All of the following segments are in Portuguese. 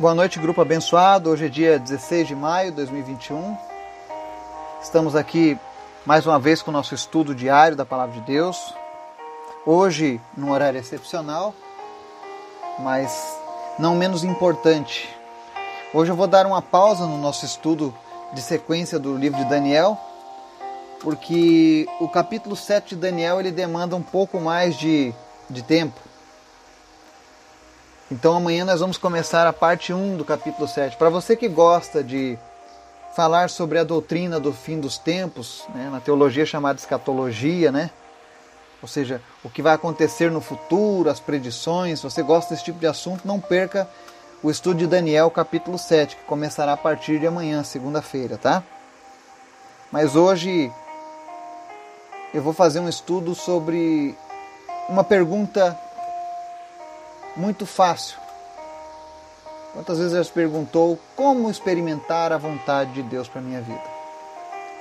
Boa noite, grupo abençoado. Hoje é dia 16 de maio de 2021. Estamos aqui mais uma vez com o nosso estudo diário da Palavra de Deus. Hoje, num horário excepcional, mas não menos importante. Hoje eu vou dar uma pausa no nosso estudo de sequência do livro de Daniel, porque o capítulo 7 de Daniel ele demanda um pouco mais de, de tempo. Então amanhã nós vamos começar a parte 1 do capítulo 7. Para você que gosta de falar sobre a doutrina do fim dos tempos, né, na teologia chamada escatologia, né? Ou seja, o que vai acontecer no futuro, as predições, se você gosta desse tipo de assunto, não perca o estudo de Daniel, capítulo 7, que começará a partir de amanhã, segunda-feira, tá? Mas hoje eu vou fazer um estudo sobre uma pergunta muito fácil. Quantas vezes você perguntou como experimentar a vontade de Deus para minha vida?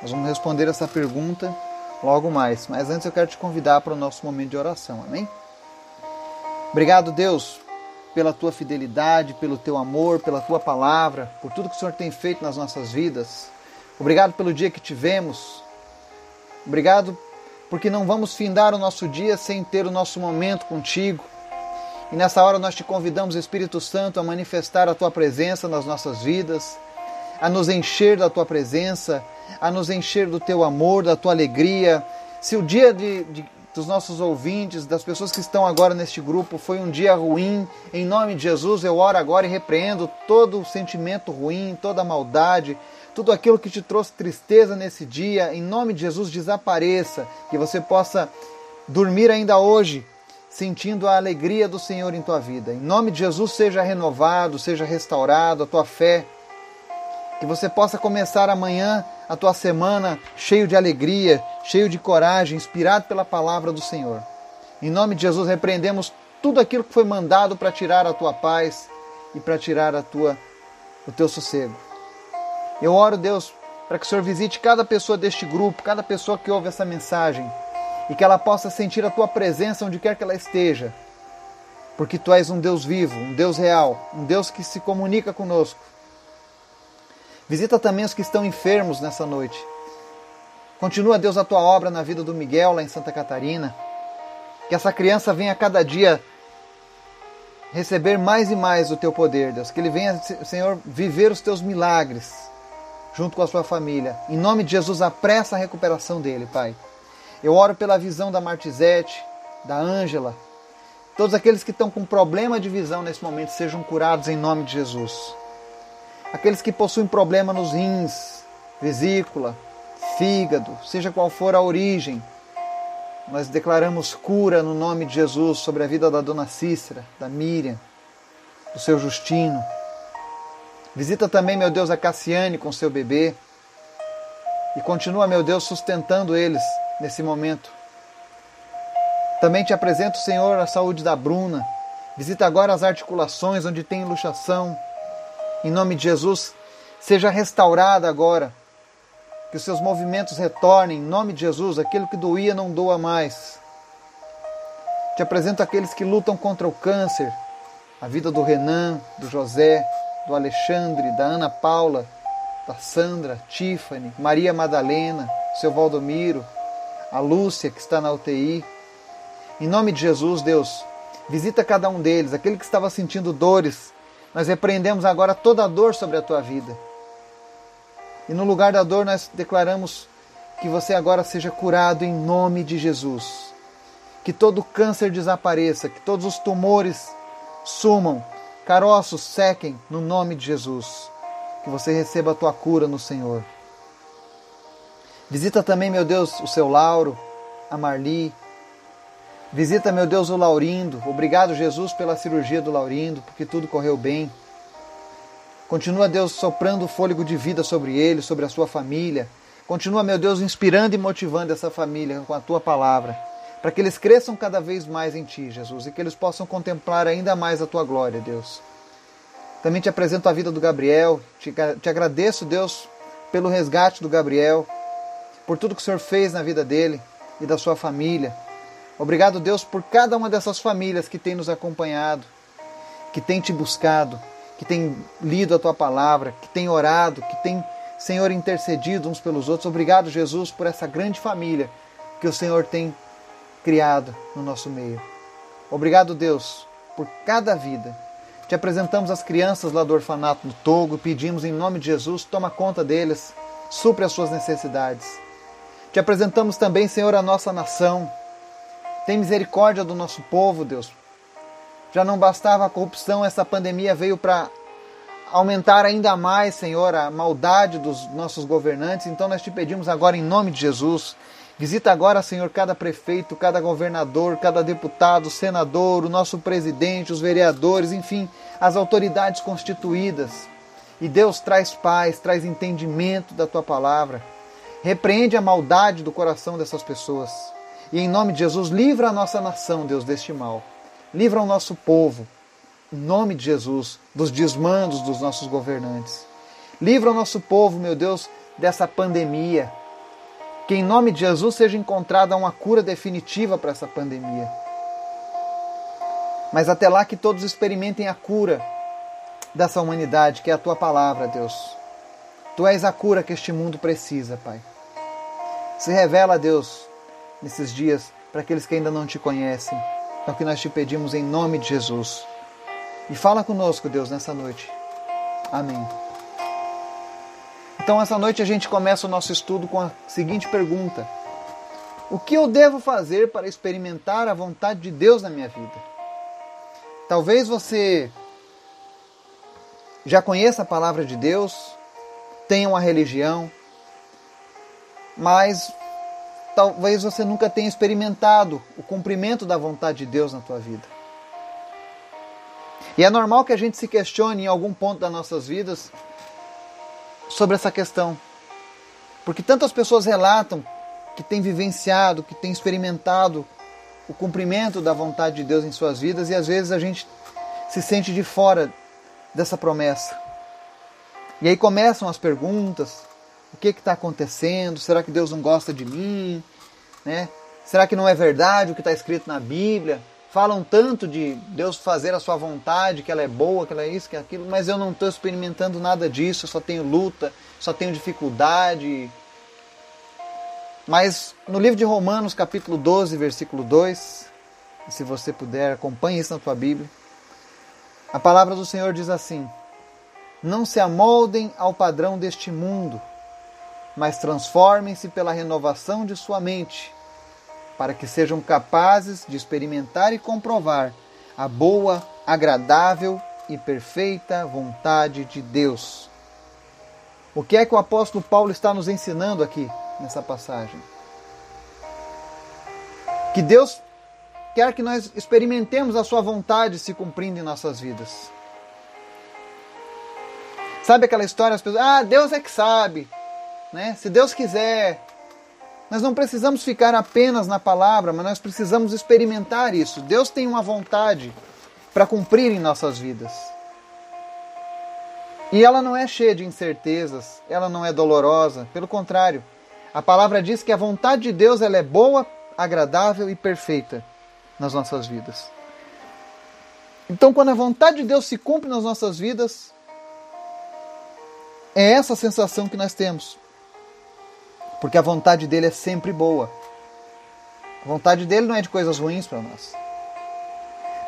Nós vamos responder essa pergunta logo mais, mas antes eu quero te convidar para o nosso momento de oração, amém? Obrigado, Deus, pela tua fidelidade, pelo teu amor, pela tua palavra, por tudo que o Senhor tem feito nas nossas vidas. Obrigado pelo dia que tivemos. Obrigado porque não vamos findar o nosso dia sem ter o nosso momento contigo. E nessa hora nós te convidamos, Espírito Santo, a manifestar a tua presença nas nossas vidas, a nos encher da tua presença, a nos encher do teu amor, da tua alegria. Se o dia de, de, dos nossos ouvintes, das pessoas que estão agora neste grupo, foi um dia ruim, em nome de Jesus eu oro agora e repreendo todo o sentimento ruim, toda a maldade, tudo aquilo que te trouxe tristeza nesse dia, em nome de Jesus desapareça, que você possa dormir ainda hoje sentindo a alegria do Senhor em tua vida. Em nome de Jesus, seja renovado, seja restaurado a tua fé. Que você possa começar amanhã a tua semana cheio de alegria, cheio de coragem, inspirado pela palavra do Senhor. Em nome de Jesus, repreendemos tudo aquilo que foi mandado para tirar a tua paz e para tirar a tua, o teu sossego. Eu oro, Deus, para que o Senhor visite cada pessoa deste grupo, cada pessoa que ouve essa mensagem e que ela possa sentir a tua presença onde quer que ela esteja, porque tu és um Deus vivo, um Deus real, um Deus que se comunica conosco. Visita também os que estão enfermos nessa noite. Continua, Deus, a tua obra na vida do Miguel lá em Santa Catarina. Que essa criança venha cada dia receber mais e mais o teu poder, Deus. Que ele venha, Senhor, viver os teus milagres junto com a sua família. Em nome de Jesus, apressa a recuperação dele, Pai. Eu oro pela visão da Martizete, da Ângela. Todos aqueles que estão com problema de visão nesse momento sejam curados em nome de Jesus. Aqueles que possuem problema nos rins, vesícula, fígado, seja qual for a origem, nós declaramos cura no nome de Jesus sobre a vida da dona Cícera, da Miriam, do seu Justino. Visita também, meu Deus, a Cassiane com seu bebê. E continua, meu Deus, sustentando eles nesse momento. Também te apresento, Senhor, a saúde da Bruna. Visita agora as articulações onde tem luxação. Em nome de Jesus, seja restaurada agora. Que os seus movimentos retornem. Em nome de Jesus, aquilo que doía não doa mais. Te apresento aqueles que lutam contra o câncer. A vida do Renan, do José, do Alexandre, da Ana Paula, da Sandra, Tiffany, Maria Madalena, seu Valdomiro, a Lúcia que está na UTI. Em nome de Jesus, Deus, visita cada um deles, aquele que estava sentindo dores. Nós repreendemos agora toda a dor sobre a tua vida. E no lugar da dor, nós declaramos que você agora seja curado em nome de Jesus. Que todo câncer desapareça, que todos os tumores sumam, caroços sequem no nome de Jesus. Que você receba a tua cura no Senhor. Visita também, meu Deus, o seu Lauro, a Marli. Visita, meu Deus, o Laurindo. Obrigado, Jesus, pela cirurgia do Laurindo, porque tudo correu bem. Continua, Deus, soprando fôlego de vida sobre ele, sobre a sua família. Continua, meu Deus, inspirando e motivando essa família com a tua palavra, para que eles cresçam cada vez mais em ti, Jesus, e que eles possam contemplar ainda mais a tua glória, Deus. Também te apresento a vida do Gabriel. Te, te agradeço, Deus, pelo resgate do Gabriel por tudo que o Senhor fez na vida dele e da sua família. Obrigado, Deus, por cada uma dessas famílias que tem nos acompanhado, que tem te buscado, que têm lido a tua palavra, que têm orado, que têm, Senhor, intercedido uns pelos outros. Obrigado, Jesus, por essa grande família que o Senhor tem criado no nosso meio. Obrigado, Deus, por cada vida. Te apresentamos as crianças lá do orfanato no Togo, pedimos em nome de Jesus, toma conta deles, supre as suas necessidades. Te apresentamos também, Senhor, a nossa nação. Tem misericórdia do nosso povo, Deus. Já não bastava a corrupção, essa pandemia veio para aumentar ainda mais, Senhor, a maldade dos nossos governantes. Então nós te pedimos agora em nome de Jesus, visita agora, Senhor, cada prefeito, cada governador, cada deputado, senador, o nosso presidente, os vereadores, enfim, as autoridades constituídas. E Deus traz paz, traz entendimento da tua palavra. Repreende a maldade do coração dessas pessoas. E em nome de Jesus, livra a nossa nação, Deus, deste mal. Livra o nosso povo, em nome de Jesus, dos desmandos dos nossos governantes. Livra o nosso povo, meu Deus, dessa pandemia. Que em nome de Jesus seja encontrada uma cura definitiva para essa pandemia. Mas até lá que todos experimentem a cura dessa humanidade, que é a tua palavra, Deus. Tu és a cura que este mundo precisa, Pai. Se revela, Deus, nesses dias para aqueles que ainda não te conhecem. É o que nós te pedimos em nome de Jesus. E fala conosco, Deus, nessa noite. Amém. Então, essa noite a gente começa o nosso estudo com a seguinte pergunta: O que eu devo fazer para experimentar a vontade de Deus na minha vida? Talvez você já conheça a palavra de Deus, tenha uma religião, mas talvez você nunca tenha experimentado o cumprimento da vontade de Deus na tua vida. E é normal que a gente se questione em algum ponto das nossas vidas sobre essa questão. Porque tantas pessoas relatam que têm vivenciado, que têm experimentado o cumprimento da vontade de Deus em suas vidas e às vezes a gente se sente de fora dessa promessa. E aí começam as perguntas: o que está acontecendo? Será que Deus não gosta de mim? Né? Será que não é verdade o que está escrito na Bíblia? Falam tanto de Deus fazer a sua vontade, que ela é boa, que ela é isso, que é aquilo, mas eu não estou experimentando nada disso, eu só tenho luta, só tenho dificuldade. Mas no livro de Romanos, capítulo 12, versículo 2, se você puder, acompanhe isso na tua Bíblia. A palavra do Senhor diz assim: Não se amoldem ao padrão deste mundo, mas transformem-se pela renovação de sua mente, para que sejam capazes de experimentar e comprovar a boa, agradável e perfeita vontade de Deus. O que é que o apóstolo Paulo está nos ensinando aqui nessa passagem? Que Deus quer que nós experimentemos a sua vontade se cumprindo em nossas vidas. Sabe aquela história, as pessoas, ah, Deus é que sabe. Né? Se Deus quiser, nós não precisamos ficar apenas na palavra, mas nós precisamos experimentar isso. Deus tem uma vontade para cumprir em nossas vidas. E ela não é cheia de incertezas, ela não é dolorosa, pelo contrário. A palavra diz que a vontade de Deus ela é boa, agradável e perfeita nas nossas vidas. Então, quando a vontade de Deus se cumpre nas nossas vidas, é essa sensação que nós temos porque a vontade dele é sempre boa. A vontade dele não é de coisas ruins para nós.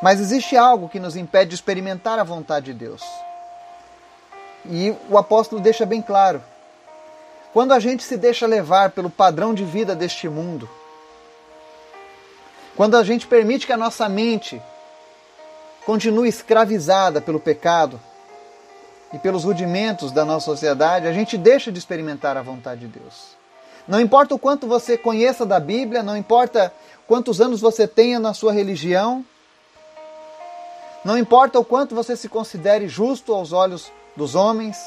Mas existe algo que nos impede de experimentar a vontade de Deus. E o apóstolo deixa bem claro. Quando a gente se deixa levar pelo padrão de vida deste mundo, quando a gente permite que a nossa mente continue escravizada pelo pecado e pelos rudimentos da nossa sociedade, a gente deixa de experimentar a vontade de Deus. Não importa o quanto você conheça da Bíblia, não importa quantos anos você tenha na sua religião, não importa o quanto você se considere justo aos olhos dos homens,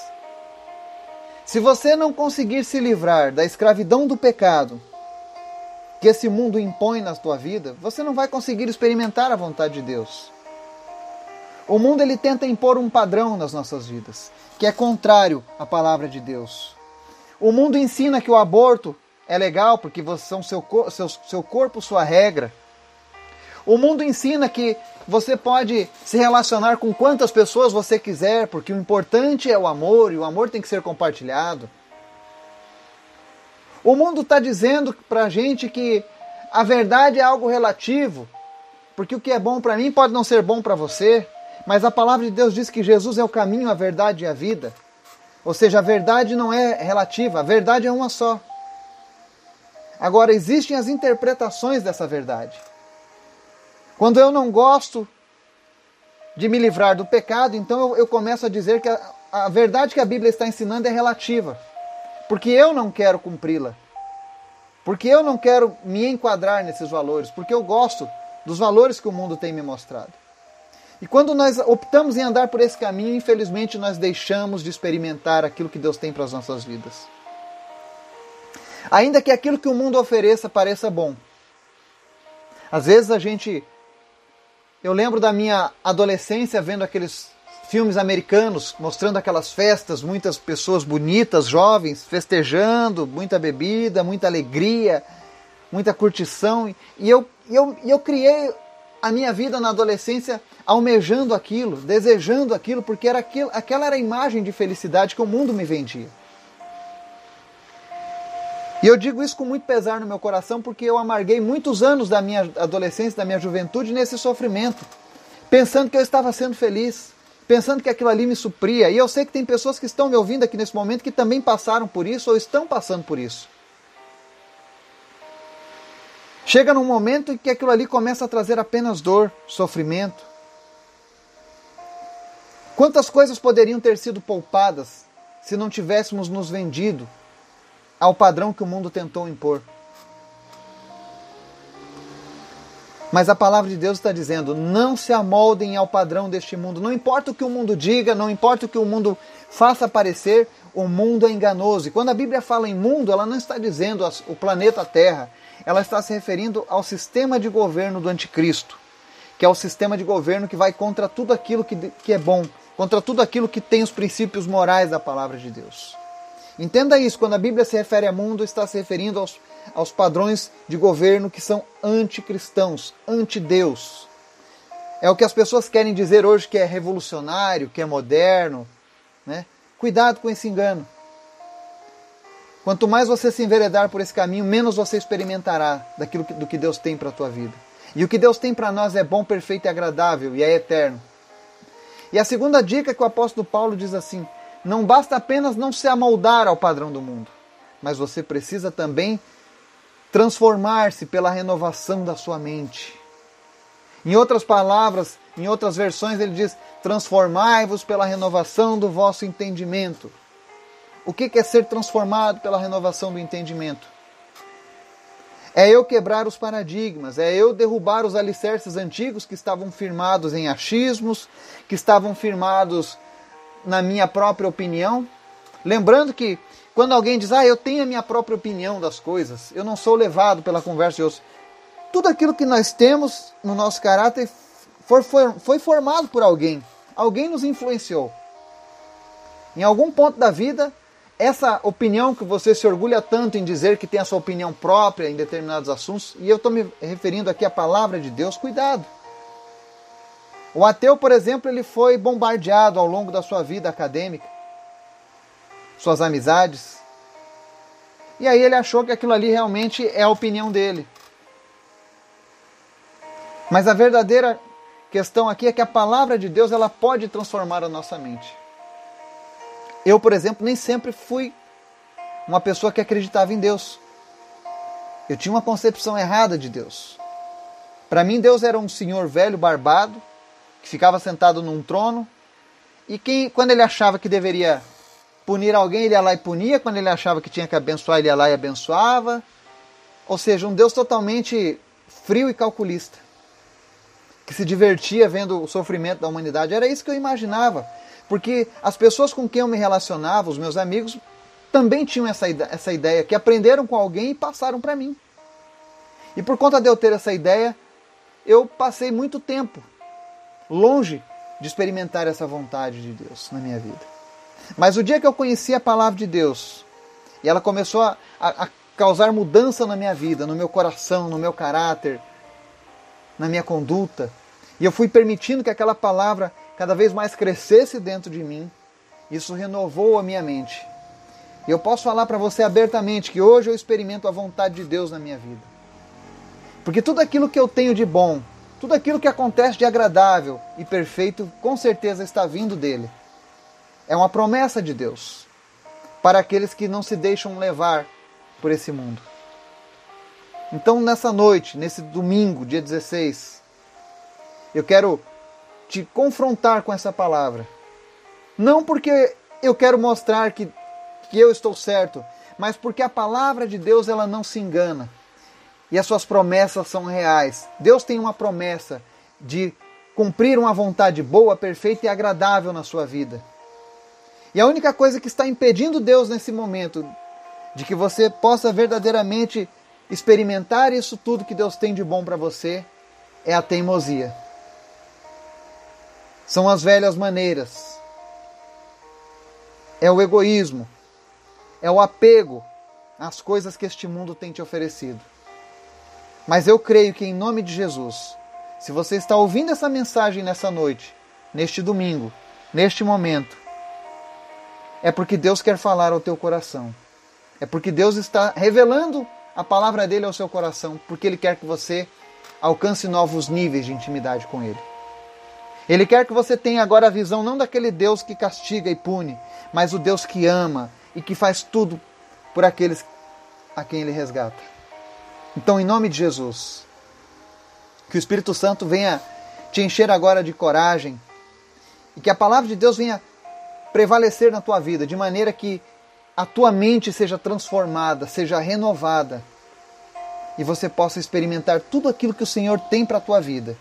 se você não conseguir se livrar da escravidão do pecado que esse mundo impõe na sua vida, você não vai conseguir experimentar a vontade de Deus. O mundo ele tenta impor um padrão nas nossas vidas, que é contrário à palavra de Deus. O mundo ensina que o aborto é legal porque são seu, seu, seu corpo, sua regra. O mundo ensina que você pode se relacionar com quantas pessoas você quiser, porque o importante é o amor e o amor tem que ser compartilhado. O mundo está dizendo para a gente que a verdade é algo relativo, porque o que é bom para mim pode não ser bom para você, mas a palavra de Deus diz que Jesus é o caminho, a verdade e a vida. Ou seja, a verdade não é relativa, a verdade é uma só. Agora, existem as interpretações dessa verdade. Quando eu não gosto de me livrar do pecado, então eu, eu começo a dizer que a, a verdade que a Bíblia está ensinando é relativa, porque eu não quero cumpri-la, porque eu não quero me enquadrar nesses valores, porque eu gosto dos valores que o mundo tem me mostrado. E quando nós optamos em andar por esse caminho, infelizmente nós deixamos de experimentar aquilo que Deus tem para as nossas vidas. Ainda que aquilo que o mundo ofereça pareça bom. Às vezes a gente. Eu lembro da minha adolescência vendo aqueles filmes americanos mostrando aquelas festas, muitas pessoas bonitas, jovens, festejando, muita bebida, muita alegria, muita curtição. E eu, eu, eu criei a minha vida na adolescência almejando aquilo, desejando aquilo, porque era aquilo, aquela era a imagem de felicidade que o mundo me vendia. E eu digo isso com muito pesar no meu coração porque eu amarguei muitos anos da minha adolescência, da minha juventude nesse sofrimento, pensando que eu estava sendo feliz, pensando que aquilo ali me supria. E eu sei que tem pessoas que estão me ouvindo aqui nesse momento que também passaram por isso ou estão passando por isso. Chega num momento em que aquilo ali começa a trazer apenas dor, sofrimento. Quantas coisas poderiam ter sido poupadas se não tivéssemos nos vendido ao padrão que o mundo tentou impor. Mas a palavra de Deus está dizendo: não se amoldem ao padrão deste mundo. Não importa o que o mundo diga, não importa o que o mundo faça aparecer, o mundo é enganoso. E quando a Bíblia fala em mundo, ela não está dizendo o planeta Terra, ela está se referindo ao sistema de governo do anticristo, que é o sistema de governo que vai contra tudo aquilo que, que é bom, contra tudo aquilo que tem os princípios morais da palavra de Deus. Entenda isso, quando a Bíblia se refere a mundo, está se referindo aos, aos padrões de governo que são anticristãos, anti-Deus. É o que as pessoas querem dizer hoje que é revolucionário, que é moderno. Né? Cuidado com esse engano. Quanto mais você se enveredar por esse caminho, menos você experimentará daquilo que, do que Deus tem para a tua vida. E o que Deus tem para nós é bom, perfeito e agradável e é eterno. E a segunda dica que o apóstolo Paulo diz assim: não basta apenas não se amoldar ao padrão do mundo, mas você precisa também transformar-se pela renovação da sua mente. Em outras palavras, em outras versões, ele diz: transformai-vos pela renovação do vosso entendimento. O que é ser transformado pela renovação do entendimento? É eu quebrar os paradigmas, é eu derrubar os alicerces antigos que estavam firmados em achismos, que estavam firmados na minha própria opinião. Lembrando que quando alguém diz, ah, eu tenho a minha própria opinião das coisas, eu não sou levado pela conversa de outros. Tudo aquilo que nós temos no nosso caráter foi, foi, foi formado por alguém. Alguém nos influenciou. Em algum ponto da vida, essa opinião que você se orgulha tanto em dizer que tem a sua opinião própria em determinados assuntos, e eu estou me referindo aqui à palavra de Deus, cuidado. O ateu, por exemplo, ele foi bombardeado ao longo da sua vida acadêmica, suas amizades. E aí ele achou que aquilo ali realmente é a opinião dele. Mas a verdadeira questão aqui é que a palavra de Deus ela pode transformar a nossa mente. Eu, por exemplo, nem sempre fui uma pessoa que acreditava em Deus. Eu tinha uma concepção errada de Deus. Para mim, Deus era um senhor velho, barbado, que ficava sentado num trono, e quem, quando ele achava que deveria punir alguém, ele ia lá e punia, quando ele achava que tinha que abençoar, ele ia lá e abençoava. Ou seja, um Deus totalmente frio e calculista, que se divertia vendo o sofrimento da humanidade. Era isso que eu imaginava, porque as pessoas com quem eu me relacionava, os meus amigos, também tinham essa, essa ideia, que aprenderam com alguém e passaram para mim. E por conta de eu ter essa ideia, eu passei muito tempo longe de experimentar essa vontade de Deus na minha vida. Mas o dia que eu conheci a palavra de Deus e ela começou a, a, a causar mudança na minha vida, no meu coração, no meu caráter, na minha conduta, E eu fui permitindo que aquela palavra cada vez mais crescesse dentro de mim. Isso renovou a minha mente. E eu posso falar para você abertamente que hoje eu experimento a vontade de Deus na minha vida. Porque tudo aquilo que eu tenho de bom, tudo aquilo que acontece de agradável e perfeito, com certeza está vindo dele. É uma promessa de Deus para aqueles que não se deixam levar por esse mundo. Então, nessa noite, nesse domingo, dia 16, eu quero te confrontar com essa palavra. Não porque eu quero mostrar que, que eu estou certo, mas porque a palavra de Deus ela não se engana e as suas promessas são reais. Deus tem uma promessa de cumprir uma vontade boa, perfeita e agradável na sua vida. E a única coisa que está impedindo Deus nesse momento de que você possa verdadeiramente experimentar isso tudo que Deus tem de bom para você é a teimosia. São as velhas maneiras. É o egoísmo. É o apego às coisas que este mundo tem te oferecido. Mas eu creio que em nome de Jesus, se você está ouvindo essa mensagem nessa noite, neste domingo, neste momento, é porque Deus quer falar ao teu coração. É porque Deus está revelando a palavra dele ao seu coração, porque ele quer que você alcance novos níveis de intimidade com ele. Ele quer que você tenha agora a visão não daquele Deus que castiga e pune, mas o Deus que ama e que faz tudo por aqueles a quem ele resgata. Então, em nome de Jesus, que o Espírito Santo venha te encher agora de coragem e que a palavra de Deus venha prevalecer na tua vida, de maneira que a tua mente seja transformada, seja renovada e você possa experimentar tudo aquilo que o Senhor tem para a tua vida.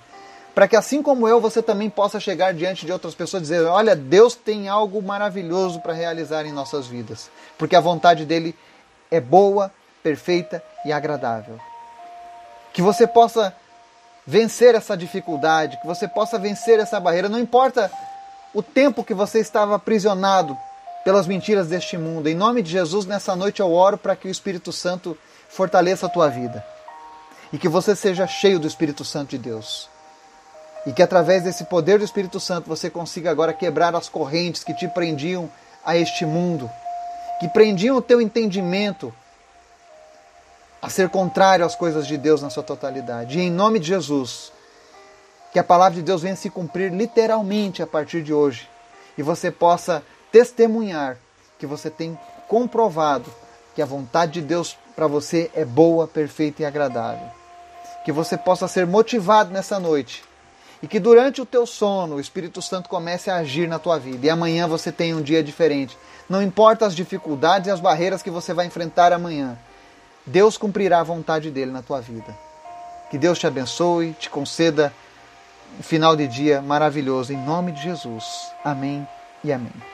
Para que assim como eu, você também possa chegar diante de outras pessoas e dizer: Olha, Deus tem algo maravilhoso para realizar em nossas vidas, porque a vontade dele é boa, perfeita e agradável. Que você possa vencer essa dificuldade, que você possa vencer essa barreira, não importa o tempo que você estava aprisionado pelas mentiras deste mundo. Em nome de Jesus, nessa noite eu oro para que o Espírito Santo fortaleça a tua vida e que você seja cheio do Espírito Santo de Deus. E que através desse poder do Espírito Santo você consiga agora quebrar as correntes que te prendiam a este mundo, que prendiam o teu entendimento a ser contrário às coisas de Deus na sua totalidade. E em nome de Jesus, que a palavra de Deus venha se cumprir literalmente a partir de hoje e você possa testemunhar que você tem comprovado que a vontade de Deus para você é boa, perfeita e agradável. Que você possa ser motivado nessa noite e que durante o teu sono o Espírito Santo comece a agir na tua vida e amanhã você tenha um dia diferente. Não importa as dificuldades e as barreiras que você vai enfrentar amanhã Deus cumprirá a vontade dele na tua vida. Que Deus te abençoe, te conceda um final de dia maravilhoso, em nome de Jesus. Amém e amém.